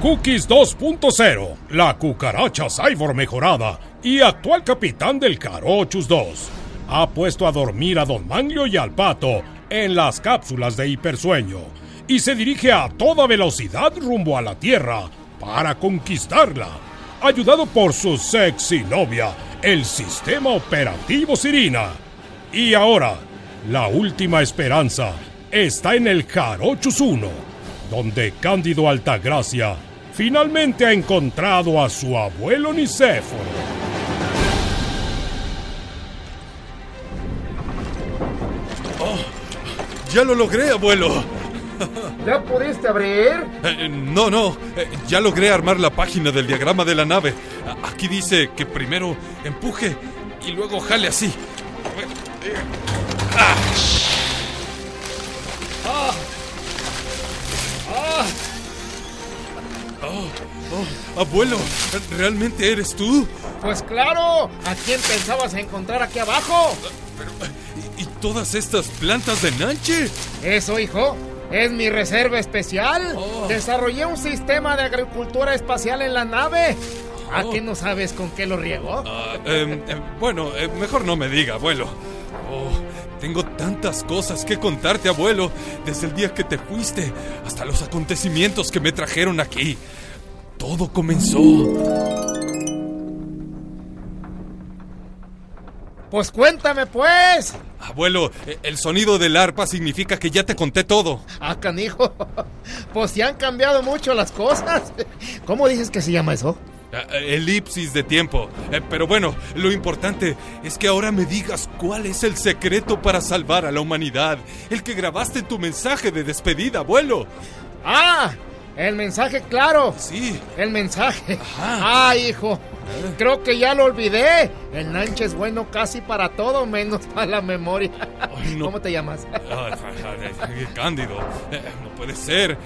Cookies 2.0, la cucaracha cyborg mejorada y actual capitán del Carochus 2, ha puesto a dormir a Don Manglio y al pato en las cápsulas de hipersueño y se dirige a toda velocidad rumbo a la Tierra para conquistarla, ayudado por su sexy novia, el sistema operativo Sirina. Y ahora, la última esperanza está en el Jarochus 1, donde Cándido Altagracia finalmente ha encontrado a su abuelo Nicéforo. Oh, ya lo logré, abuelo. ¿Ya pudiste abrir? Eh, no, no. Eh, ya logré armar la página del diagrama de la nave. Aquí dice que primero empuje y luego jale así. Ah. Ah. Abuelo, ¿realmente eres tú? Pues claro, ¿a quién pensabas encontrar aquí abajo? Pero, ¿y, todas estas plantas de Nanche? Eso, hijo, es mi reserva especial. Oh. Desarrollé un sistema de agricultura espacial en la nave. ¿A oh. qué no sabes con qué lo riego? Ah, em, em, bueno, eh, mejor no me diga, abuelo. Oh, tengo tantas cosas que contarte, abuelo, desde el día que te fuiste hasta los acontecimientos que me trajeron aquí. Todo comenzó. Pues cuéntame, pues. Abuelo, el sonido del arpa significa que ya te conté todo. Ah, canijo. Pues se han cambiado mucho las cosas. ¿Cómo dices que se llama eso? Eh, eh, elipsis de tiempo. Eh, pero bueno, lo importante es que ahora me digas cuál es el secreto para salvar a la humanidad. El que grabaste en tu mensaje de despedida, abuelo. Ah, el mensaje claro. Sí. El mensaje. Ah, hijo. Creo que ya lo olvidé. El Nanche es bueno casi para todo, menos para la memoria. ¿Cómo te llamas? Cándido. No puede ser.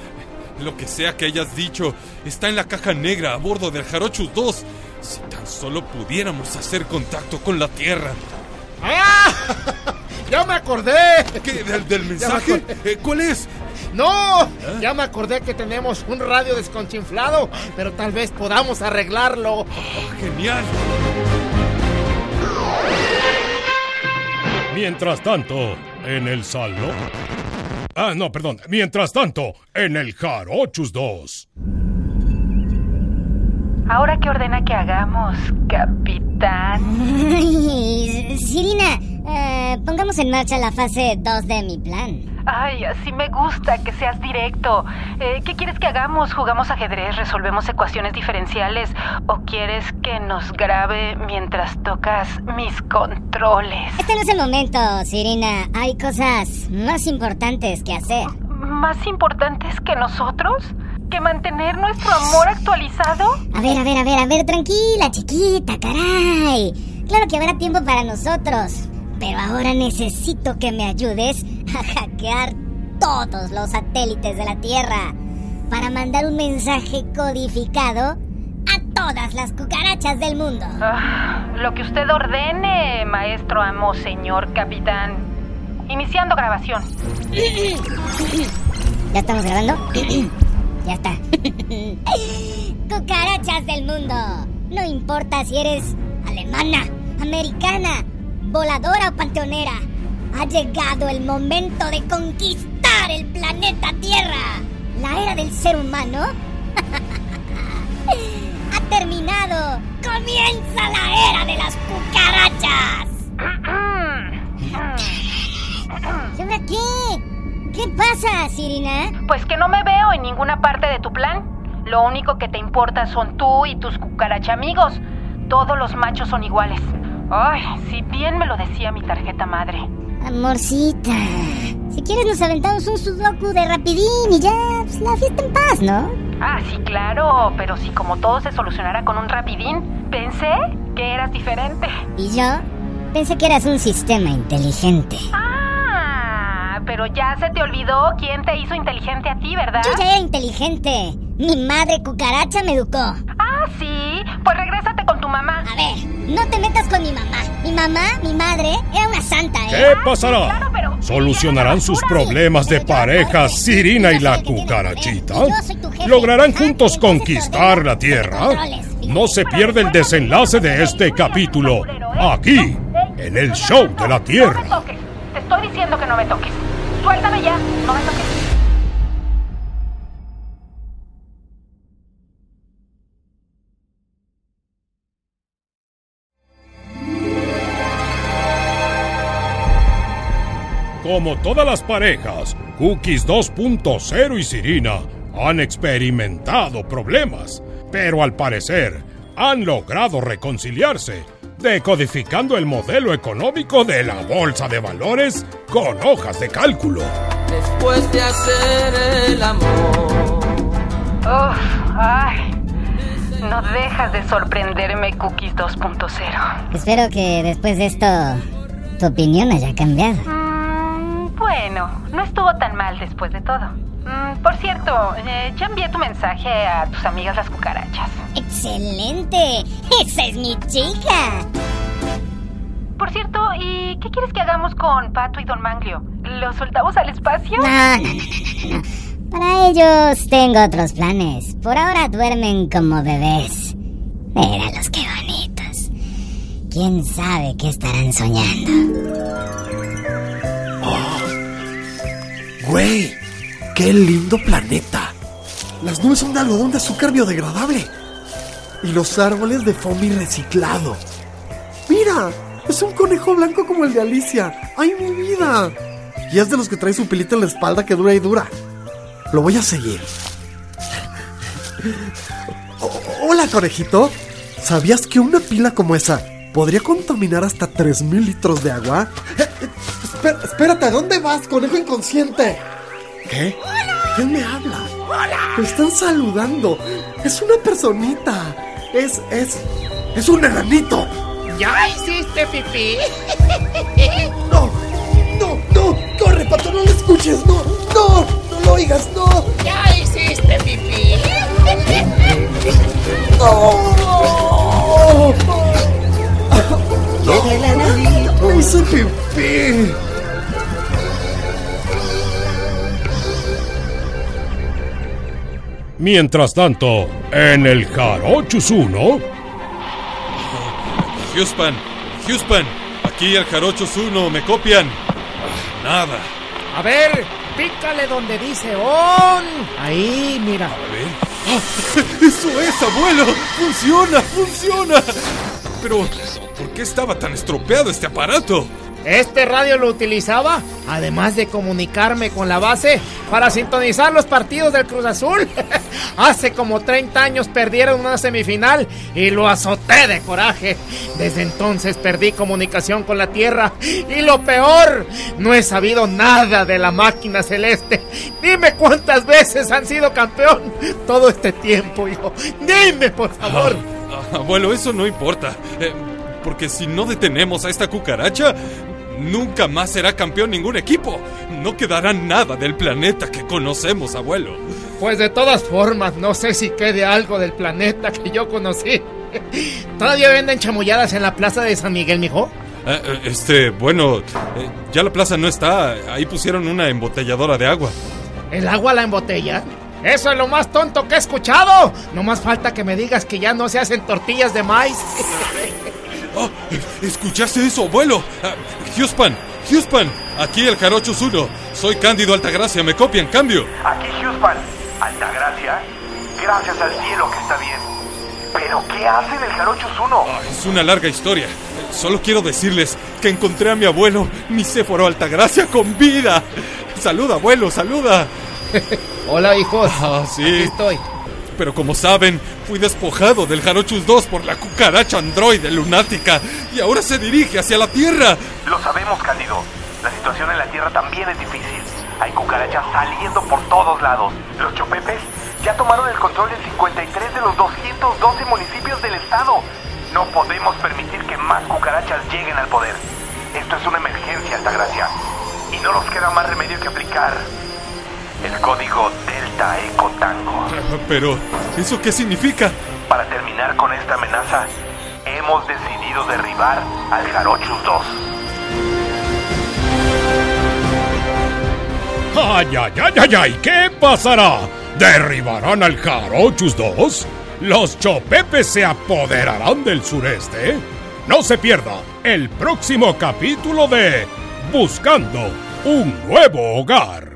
Lo que sea que hayas dicho está en la caja negra a bordo del Jarochus 2. Si tan solo pudiéramos hacer contacto con la Tierra. ¡Ah! ¡Ya me acordé! ¿Qué? ¿Del, mensaje? Eh, ¿Cuál es? ¡No! ¿Eh? Ya me acordé que tenemos un radio desconchinflado, pero tal vez podamos arreglarlo. Oh, ¡Genial! Mientras tanto, en el salón. Ah, no, perdón. Mientras tanto, en el Jarochus 2. ¿Ahora qué ordena que hagamos, capitán? Ay, Sirina, eh, pongamos en marcha la fase 2 de mi plan. Ay, así me gusta que seas directo. Eh, ¿Qué quieres que hagamos? ¿Jugamos ajedrez? ¿Resolvemos ecuaciones diferenciales? ¿O quieres que nos grabe mientras tocas mis controles? Este no es el momento, Sirina. Hay cosas más importantes que hacer. ¿Más importantes que nosotros? ¿Que mantener nuestro amor actualizado? A ver, a ver, a ver, a ver, tranquila, chiquita, caray. Claro que habrá tiempo para nosotros. Pero ahora necesito que me ayudes a hackear todos los satélites de la Tierra para mandar un mensaje codificado a todas las cucarachas del mundo. Ah, lo que usted ordene, maestro amo, señor capitán. Iniciando grabación. ¿Ya estamos grabando? ya está. cucarachas del mundo. No importa si eres alemana, americana, voladora o panteonera, ha llegado el momento de conquistar el planeta Tierra. La era del ser humano ha terminado. Comienza la era de las cucarachas. ¿Y ahora qué? ¿Qué pasa, Sirina? Pues que no me veo en ninguna parte de tu plan. Lo único que te importa son tú y tus cucaracha amigos. Todos los machos son iguales. Ay, si bien me lo decía mi tarjeta madre. Amorcita, si quieres nos aventamos un sudoku de rapidín y ya, pues la fiesta en paz, ¿no? Ah, sí, claro, pero si como todo se solucionara con un rapidín, pensé que eras diferente. ¿Y yo? Pensé que eras un sistema inteligente. Ah, pero ya se te olvidó quién te hizo inteligente a ti, ¿verdad? Yo ya era inteligente. Mi madre cucaracha me educó. Ah, sí. Pues regrésate con tu mamá. A ver, no te metas con mi mamá. Mi mamá, mi madre, era una santa, ¿eh? ¿Qué pasará? claro, pero ¿Solucionarán sus problemas de pareja Sirina y la cucarachita? ¿Lograrán juntos conquistar la Tierra? No se pierde el desenlace de este capítulo, aquí, en el show de la Tierra. No me toques. Te estoy diciendo que no me toques. Suéltame ya. No me toques. Como todas las parejas, Cookies 2.0 y Sirina han experimentado problemas, pero al parecer han logrado reconciliarse, decodificando el modelo económico de la bolsa de valores con hojas de cálculo. Después de hacer el amor. Uf, ay. No dejas de sorprenderme, Cookies 2.0. Espero que después de esto tu opinión haya cambiado. Bueno, no estuvo tan mal después de todo. Mm, por cierto, eh, ya envié tu mensaje a tus amigas las cucarachas. ¡Excelente! ¡Esa es mi chica! Por cierto, ¿y qué quieres que hagamos con Pato y Don Manglio? ¿Los soltamos al espacio? No, no, no, no, no, no. Para ellos tengo otros planes. Por ahora duermen como bebés. Míralos qué bonitos. ¿Quién sabe qué estarán soñando? Güey, qué lindo planeta. Las nubes son de algodón de azúcar biodegradable. Y los árboles de foamy reciclado. Mira, es un conejo blanco como el de Alicia. ¡Ay, mi vida! Y es de los que trae su pilita en la espalda que dura y dura. Lo voy a seguir. Hola, conejito. ¿Sabías que una pila como esa podría contaminar hasta 3.000 litros de agua? Espé- espérate, ¿a dónde vas, conejo inconsciente? ¿Qué? ¿Quién me habla? ¡Hola! Me están saludando. Es una personita. Es, es, es un enanito. ¿Ya hiciste pipí? No, no, no. Corre, pato, no lo escuches. No, no, no lo oigas, no. ¿Ya hiciste pipí? No. No hice pipí. Mientras tanto, en el Jarochus 1, Houston, Houston, aquí el Jarochos 1, ¿me copian? Nada. A ver, pícale donde dice on. Ahí, mira. A ver. ¡Ah! ¡Eso es, abuelo! ¡Funciona! ¡Funciona! Pero, ¿por qué estaba tan estropeado este aparato? Este radio lo utilizaba, además de comunicarme con la base, para sintonizar los partidos del Cruz Azul. Hace como 30 años perdieron una semifinal y lo azoté de coraje. Desde entonces perdí comunicación con la Tierra. Y lo peor, no he sabido nada de la máquina celeste. Dime cuántas veces han sido campeón todo este tiempo, hijo. Dime, por favor. Ah, abuelo, eso no importa. eh, porque si no detenemos a esta cucaracha, nunca más será campeón ningún equipo. No quedará nada del planeta que conocemos, abuelo. Pues de todas formas, no sé si quede algo del planeta que yo conocí. ¿Todavía venden chamulladas en la plaza de San Miguel, mijo? Eh, eh, este, bueno, eh, ya la plaza no está. Ahí pusieron una embotelladora de agua. ¿El agua la embotella? Eso es lo más tonto que he escuchado. No más falta que me digas que ya no se hacen tortillas de maíz. Oh, ¿Escuchaste eso, abuelo? Ah, Houston, Houston, aquí el Jarochos 1. Soy Cándido Altagracia, me copian, cambio. Aquí Houston, Altagracia, gracias al cielo que está bien. Pero ¿qué hace en el Jarochos 1? Ah, es una larga historia. Solo quiero decirles que encontré a mi abuelo, Nicéforo Altagracia, con vida. Saluda, abuelo, saluda. Hola, hijos. Ah, sí. Aquí estoy. Pero como saben, fui despojado del Jarochus 2 por la cucaracha androide lunática y ahora se dirige hacia la Tierra. Lo sabemos, Cándido. La situación en la Tierra también es difícil. Hay cucarachas saliendo por todos lados. Los chopepes ya tomaron el control de 53 de los 212 municipios del estado. No podemos permitir que más cucarachas lleguen al poder. Esto es una emergencia, Altagracia. Y no nos queda más remedio que aplicar el código Delta Eco Tango. Pero, ¿eso qué significa? Para terminar con esta amenaza, hemos decidido derribar al Jarochus 2. ¡Ay, ay, ay, ay, ay! ¿Qué pasará? ¿Derribarán al Jarochus 2? ¿Los Chopepes se apoderarán del sureste? No se pierda el próximo capítulo de Buscando un nuevo hogar.